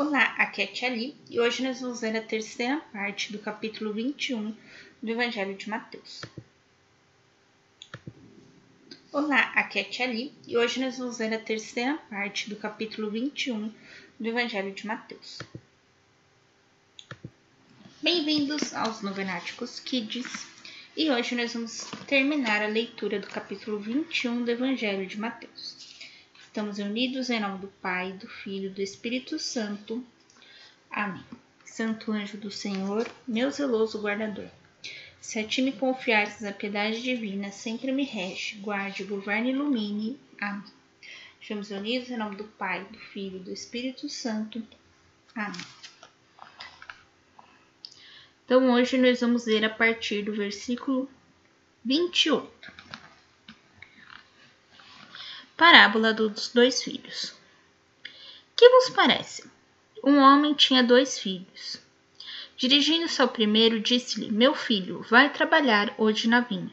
Olá, aqui é a Tia Li, e hoje nós vamos ler a terceira parte do capítulo 21 do Evangelho de Mateus. Olá, aqui é a Tia Li, e hoje nós vamos ler a terceira parte do capítulo 21 do Evangelho de Mateus. Bem-vindos aos Novenáticos Kids, e hoje nós vamos terminar a leitura do capítulo 21 do Evangelho de Mateus. Estamos unidos em nome do Pai, do Filho e do Espírito Santo. Amém. Santo anjo do Senhor, meu zeloso guardador, se a ti me confiares a piedade divina, sempre me rege, guarde, governe e ilumine. Amém. Estamos unidos em nome do Pai, do Filho e do Espírito Santo. Amém. Então, hoje nós vamos ler a partir do versículo 28. Parábola dos dois filhos. Que vos parece? Um homem tinha dois filhos. Dirigindo-se ao primeiro, disse-lhe: Meu filho, vai trabalhar hoje na vinha.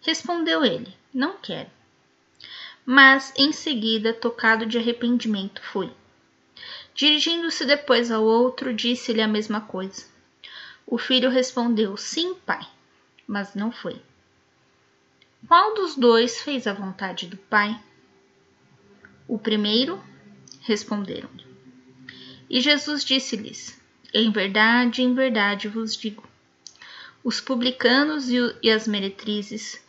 Respondeu ele: Não quero. Mas, em seguida, tocado de arrependimento, foi. Dirigindo-se depois ao outro, disse-lhe a mesma coisa. O filho respondeu: Sim, pai, mas não foi. Qual dos dois fez a vontade do Pai? O primeiro, responderam-lhe. E Jesus disse-lhes: Em verdade, em verdade vos digo: os publicanos e as meretrizes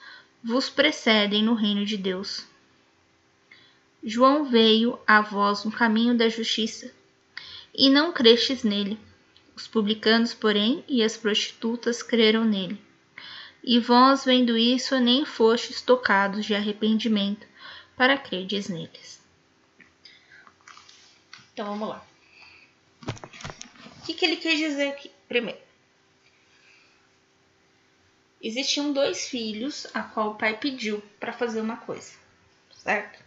vos precedem no reino de Deus. João veio a vós no caminho da justiça, e não crestes nele. Os publicanos, porém, e as prostitutas creram nele. E vós, vendo isso, nem fostes tocados de arrependimento para credes neles. Então vamos lá. O que, que ele quer dizer aqui? Primeiro, existiam dois filhos a qual o pai pediu para fazer uma coisa, certo?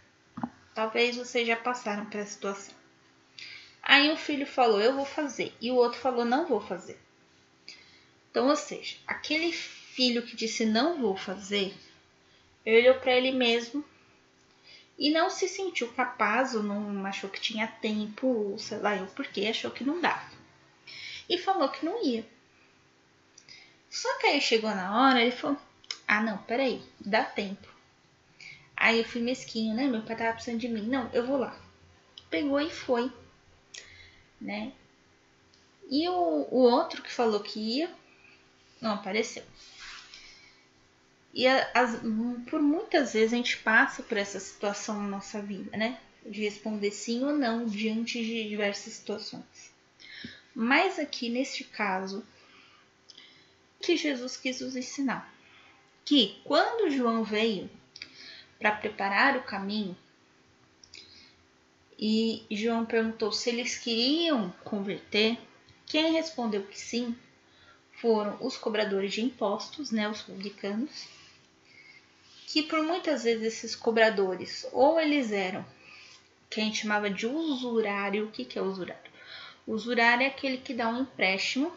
Talvez vocês já passaram pela situação. Aí o filho falou, eu vou fazer, e o outro falou, não vou fazer. Então, ou seja, aquele filho que disse não vou fazer, olhou para ele mesmo e não se sentiu capaz ou não achou que tinha tempo, ou sei lá eu porque achou que não dava. E falou que não ia. Só que aí chegou na hora, ele falou: Ah, não, peraí, dá tempo. Aí eu fui mesquinho, né? Meu pai tava precisando de mim. Não, eu vou lá. Pegou e foi, né? E o, o outro que falou que ia, não apareceu. E por muitas vezes a gente passa por essa situação na nossa vida, né? De responder sim ou não diante de diversas situações. Mas aqui neste caso, que Jesus quis nos ensinar? Que quando João veio para preparar o caminho, e João perguntou se eles queriam converter, quem respondeu que sim foram os cobradores de impostos, né, os publicanos, que por muitas vezes esses cobradores, ou eles eram que a gente chamava de usurário. O que, que é usurário? Usurário é aquele que dá um empréstimo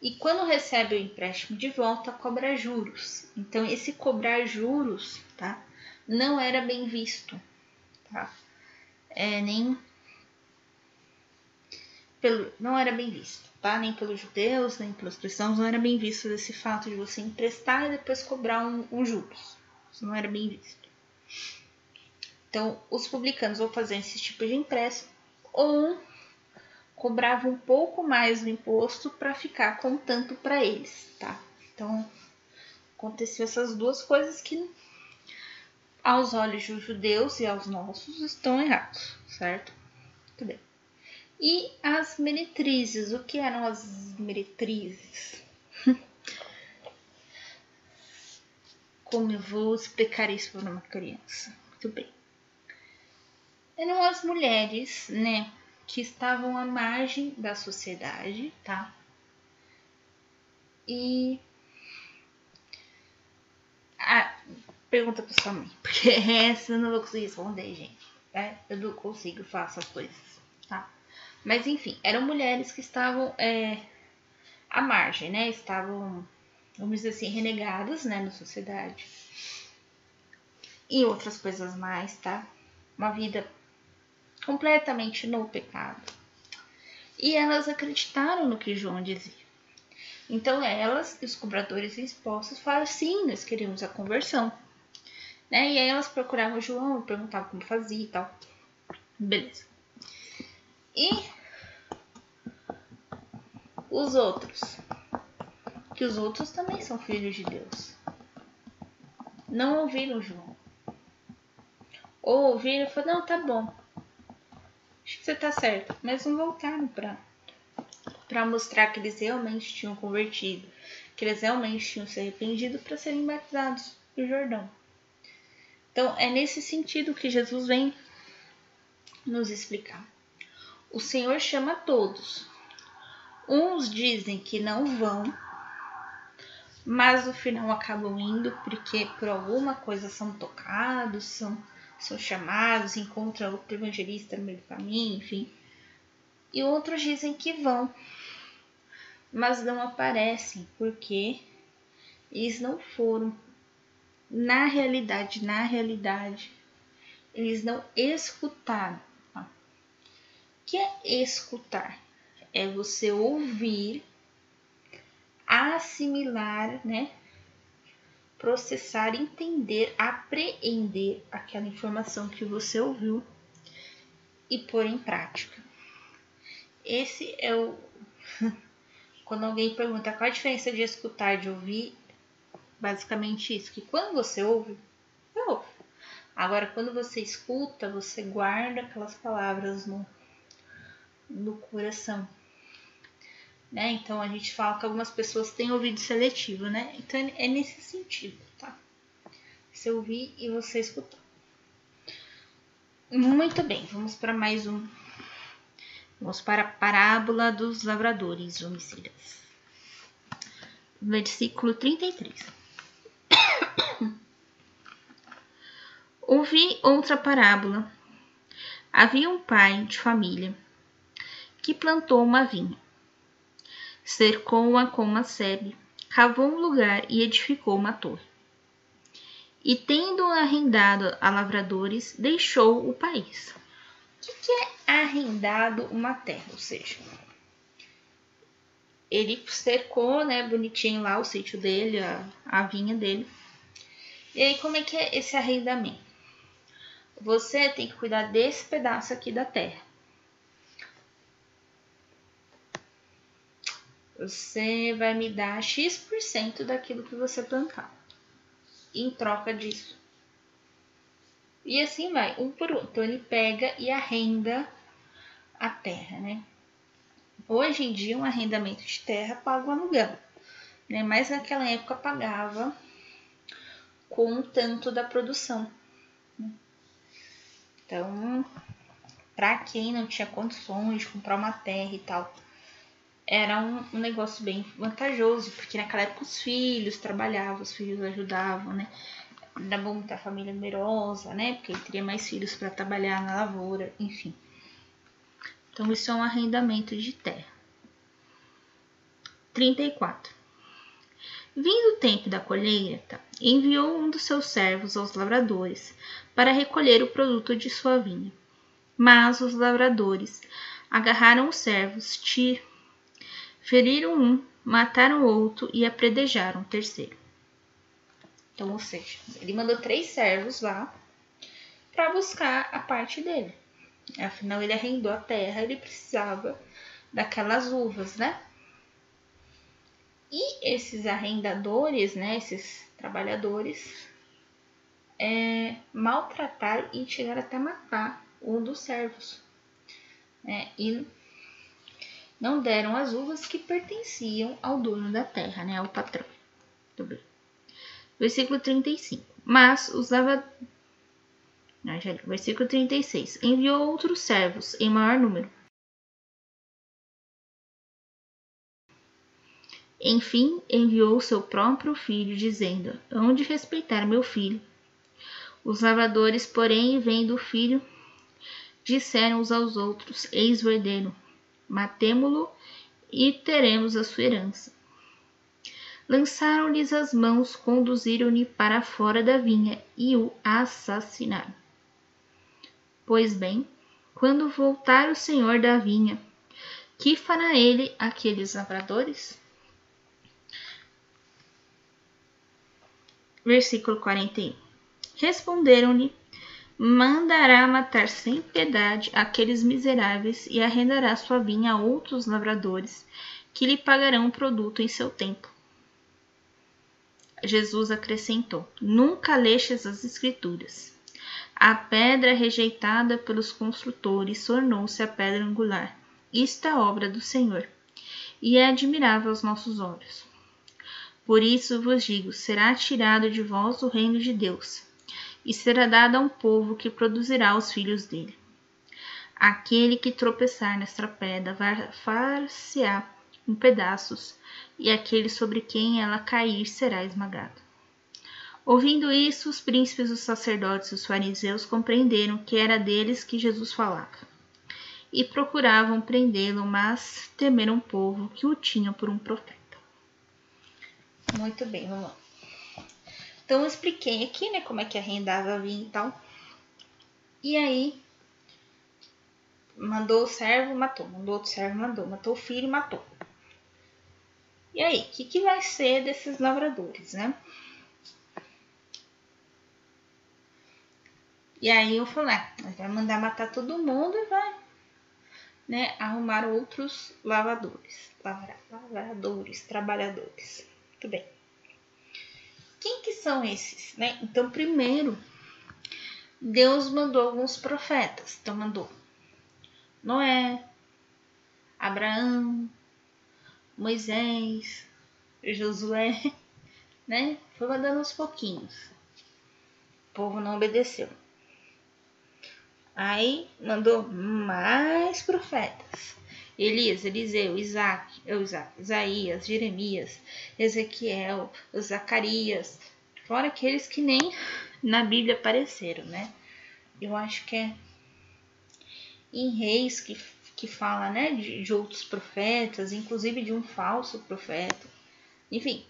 e quando recebe o empréstimo de volta cobra juros. Então esse cobrar juros, tá? Não era bem visto, tá? É, nem pelo, não era bem visto, tá? Nem pelos judeus, nem pelos cristãos, não era bem visto esse fato de você emprestar e depois cobrar um, um juros. Isso não era bem visto. Então, os publicanos vão fazer esse tipo de empréstimo ou cobravam um pouco mais do imposto para ficar com tanto para eles, tá? Então, aconteceu essas duas coisas que aos olhos dos judeus e aos nossos estão errados, certo? Muito bem. E as meretrizes, o que eram as meretrizes? Como eu vou explicar isso para uma criança? Muito bem. Eram as mulheres, né, que estavam à margem da sociedade, tá? E pergunta para sua mãe, porque essa eu não vou conseguir responder, gente. É, eu não consigo, faço as coisas, tá? Mas enfim, eram mulheres que estavam é, à margem, né? Estavam, vamos dizer assim, renegadas né, na sociedade. E outras coisas mais, tá? Uma vida completamente no pecado. E elas acreditaram no que João dizia. Então elas, os cobradores expostos, falaram: sim, nós queremos a conversão. Né? E aí elas procuravam João, perguntavam como fazia e tal. Beleza. E os outros? Que os outros também são filhos de Deus. Não ouviram João. Ou ouviram e falaram: não, tá bom. Acho que você tá certo. Mas não voltaram para para mostrar que eles realmente tinham convertido, que eles realmente tinham se arrependido para serem batizados no Jordão. Então, é nesse sentido que Jesus vem nos explicar. O Senhor chama todos. Uns dizem que não vão, mas no final acabam indo porque por alguma coisa são tocados, são, são chamados, encontram outro evangelista no meio do caminho, enfim. E outros dizem que vão, mas não aparecem porque eles não foram. Na realidade, na realidade, eles não escutaram. Que é escutar? É você ouvir, assimilar, né? Processar, entender, apreender aquela informação que você ouviu e pôr em prática. Esse é o Quando alguém pergunta qual a diferença de escutar e de ouvir, basicamente isso, que quando você ouve, você ouve. Agora, quando você escuta, você guarda aquelas palavras no, no coração. Né? Então a gente fala que algumas pessoas têm ouvido seletivo, né? Então é nesse sentido, tá? Você ouvir e você escutar. Muito bem, vamos para mais um Vamos para a parábola dos lavradores homicidas. Versículo 33. Ouvi outra parábola. Havia um pai de família que plantou uma vinha, cercou-a com uma sebe, cavou um lugar e edificou uma torre. E tendo arrendado a lavradores, deixou o país. O que, que é arrendado uma terra, ou seja, ele cercou, né, bonitinho lá o sítio dele, a, a vinha dele. E aí, como é que é esse arrendamento? Você tem que cuidar desse pedaço aqui da terra. Você vai me dar X% daquilo que você plantar. Em troca disso. E assim vai, um por um. Então ele pega e arrenda a terra, né? Hoje em dia, um arrendamento de terra paga o aluguel, né? Mas naquela época pagava com um tanto da produção. Né? Então, para quem não tinha condições de comprar uma terra e tal, era um, um, negócio bem vantajoso, porque naquela época os filhos trabalhavam, os filhos ajudavam, né? Era bom ter a família numerosa, né? Porque teria mais filhos para trabalhar na lavoura, enfim. Então, isso é um arrendamento de terra. 34. Vindo o tempo da colheita, enviou um dos seus servos aos lavradores para recolher o produto de sua vinha. Mas os lavradores agarraram os servos, tir, feriram um, mataram outro e apredejaram o terceiro. Então, ou seja, ele mandou três servos lá para buscar a parte dele. Afinal, ele arrendou a terra, ele precisava daquelas uvas, né? E esses arrendadores, né, esses trabalhadores, é, maltrataram e chegaram até matar um dos servos. Né? E não deram as uvas que pertenciam ao dono da terra, né, ao patrão. Versículo 35. Mas os Versículo 36. Enviou outros servos em maior número. Enfim, enviou seu próprio filho, dizendo: Hão de respeitar meu filho. Os lavradores, porém, vendo o filho, disseram uns aos outros: Eis o herdeiro, matemo-lo e teremos a sua herança. Lançaram-lhes as mãos, conduziram-no para fora da vinha e o assassinaram. Pois bem, quando voltar o senhor da vinha, que fará ele aqueles lavradores? Versículo 41. Responderam-lhe: Mandará matar sem piedade aqueles miseráveis e arrendará sua vinha a outros lavradores, que lhe pagarão o produto em seu tempo. Jesus acrescentou: Nunca lestes as Escrituras. A pedra rejeitada pelos construtores tornou-se a pedra angular. Isto é obra do Senhor, e é admirável aos nossos olhos. Por isso vos digo: será tirado de vós o reino de Deus, e será dado a um povo que produzirá os filhos dele. Aquele que tropeçar nesta pedra vai far-se-á em pedaços, e aquele sobre quem ela cair será esmagado. Ouvindo isso, os príncipes, os sacerdotes e os fariseus compreenderam que era deles que Jesus falava. E procuravam prendê-lo, mas temeram o povo que o tinha por um profeta. Muito bem, vamos lá. Então eu expliquei aqui, né, como é que arrendava vinho e tal. E aí mandou o servo, matou, mandou outro servo, mandou, matou o filho, matou. E aí, o que, que vai ser desses lavradores, né? E aí eu falei, ah, vai mandar matar todo mundo e vai né, arrumar outros lavadores, lavradores, trabalhadores. Muito bem. Quem que são esses, né? Então, primeiro, Deus mandou alguns profetas. Então, mandou Noé, Abraão, Moisés, Josué, né? Foi mandando aos pouquinhos. O povo não obedeceu. Aí mandou mais profetas. Elias, Eliseu, Isaac, Isaac, Isaías, Jeremias, Ezequiel, Zacarias, fora aqueles que nem na Bíblia apareceram, né? Eu acho que é em Reis que que fala né, de, de outros profetas, inclusive de um falso profeta. Enfim,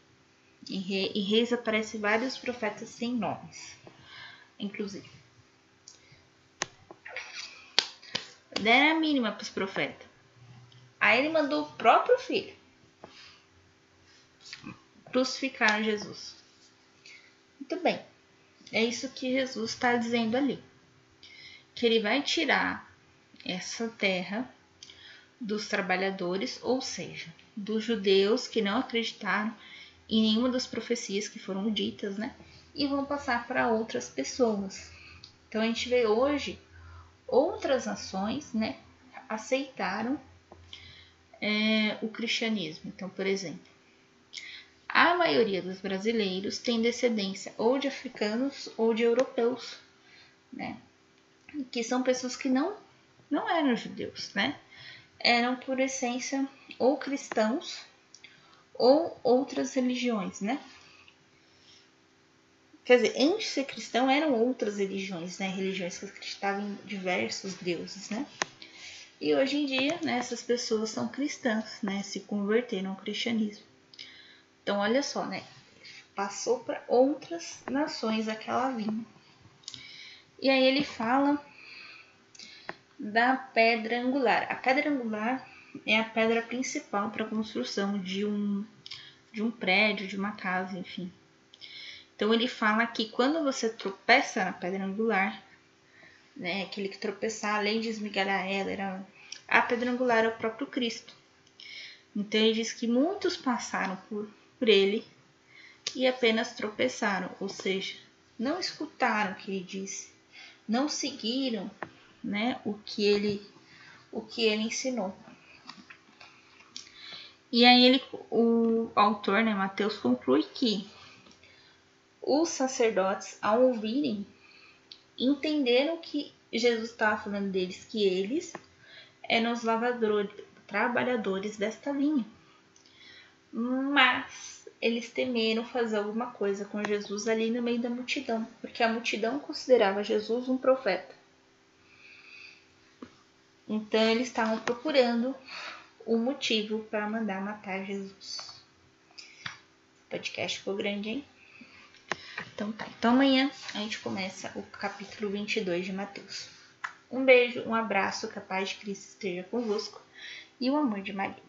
em, Re, em Reis aparece vários profetas sem nomes, inclusive. Deram a mínima para os profetas. Aí ele mandou o próprio filho crucificar Jesus. Muito bem. É isso que Jesus está dizendo ali. Que ele vai tirar essa terra dos trabalhadores, ou seja, dos judeus que não acreditaram em nenhuma das profecias que foram ditas, né? E vão passar para outras pessoas. Então a gente vê hoje outras nações, né? Aceitaram é, o cristianismo. Então, por exemplo, a maioria dos brasileiros tem descendência ou de africanos ou de europeus, né? Que são pessoas que não não eram judeus, né? eram por essência ou cristãos ou outras religiões, né? Quer dizer, antes de ser cristão eram outras religiões, né? Religiões que acreditavam em diversos deuses, né? E hoje em dia, né, essas pessoas são cristãs, né? Se converteram ao cristianismo. Então, olha só, né? Passou para outras nações aquela vinha. E aí ele fala da pedra angular. A pedra angular é a pedra principal para a construção de um, de um prédio, de uma casa, enfim. Então ele fala que quando você tropeça na pedra angular, né, aquele que tropeçar, além de esmigalhar ela, era, a pedra angular o próprio Cristo. Então ele diz que muitos passaram por, por ele e apenas tropeçaram, ou seja, não escutaram o que ele disse, não seguiram né, o que ele o que ele ensinou. E aí ele, o autor, né, Mateus conclui que os sacerdotes, ao ouvirem, entenderam que Jesus estava falando deles, que eles eram os lavadores, trabalhadores desta vinha. Mas eles temeram fazer alguma coisa com Jesus ali no meio da multidão, porque a multidão considerava Jesus um profeta. Então eles estavam procurando o motivo para mandar matar Jesus. O podcast ficou grande, hein? Então tá. Então amanhã a gente começa o capítulo 22 de Mateus. Um beijo, um abraço, capaz de Cristo esteja convosco e o amor de Maria.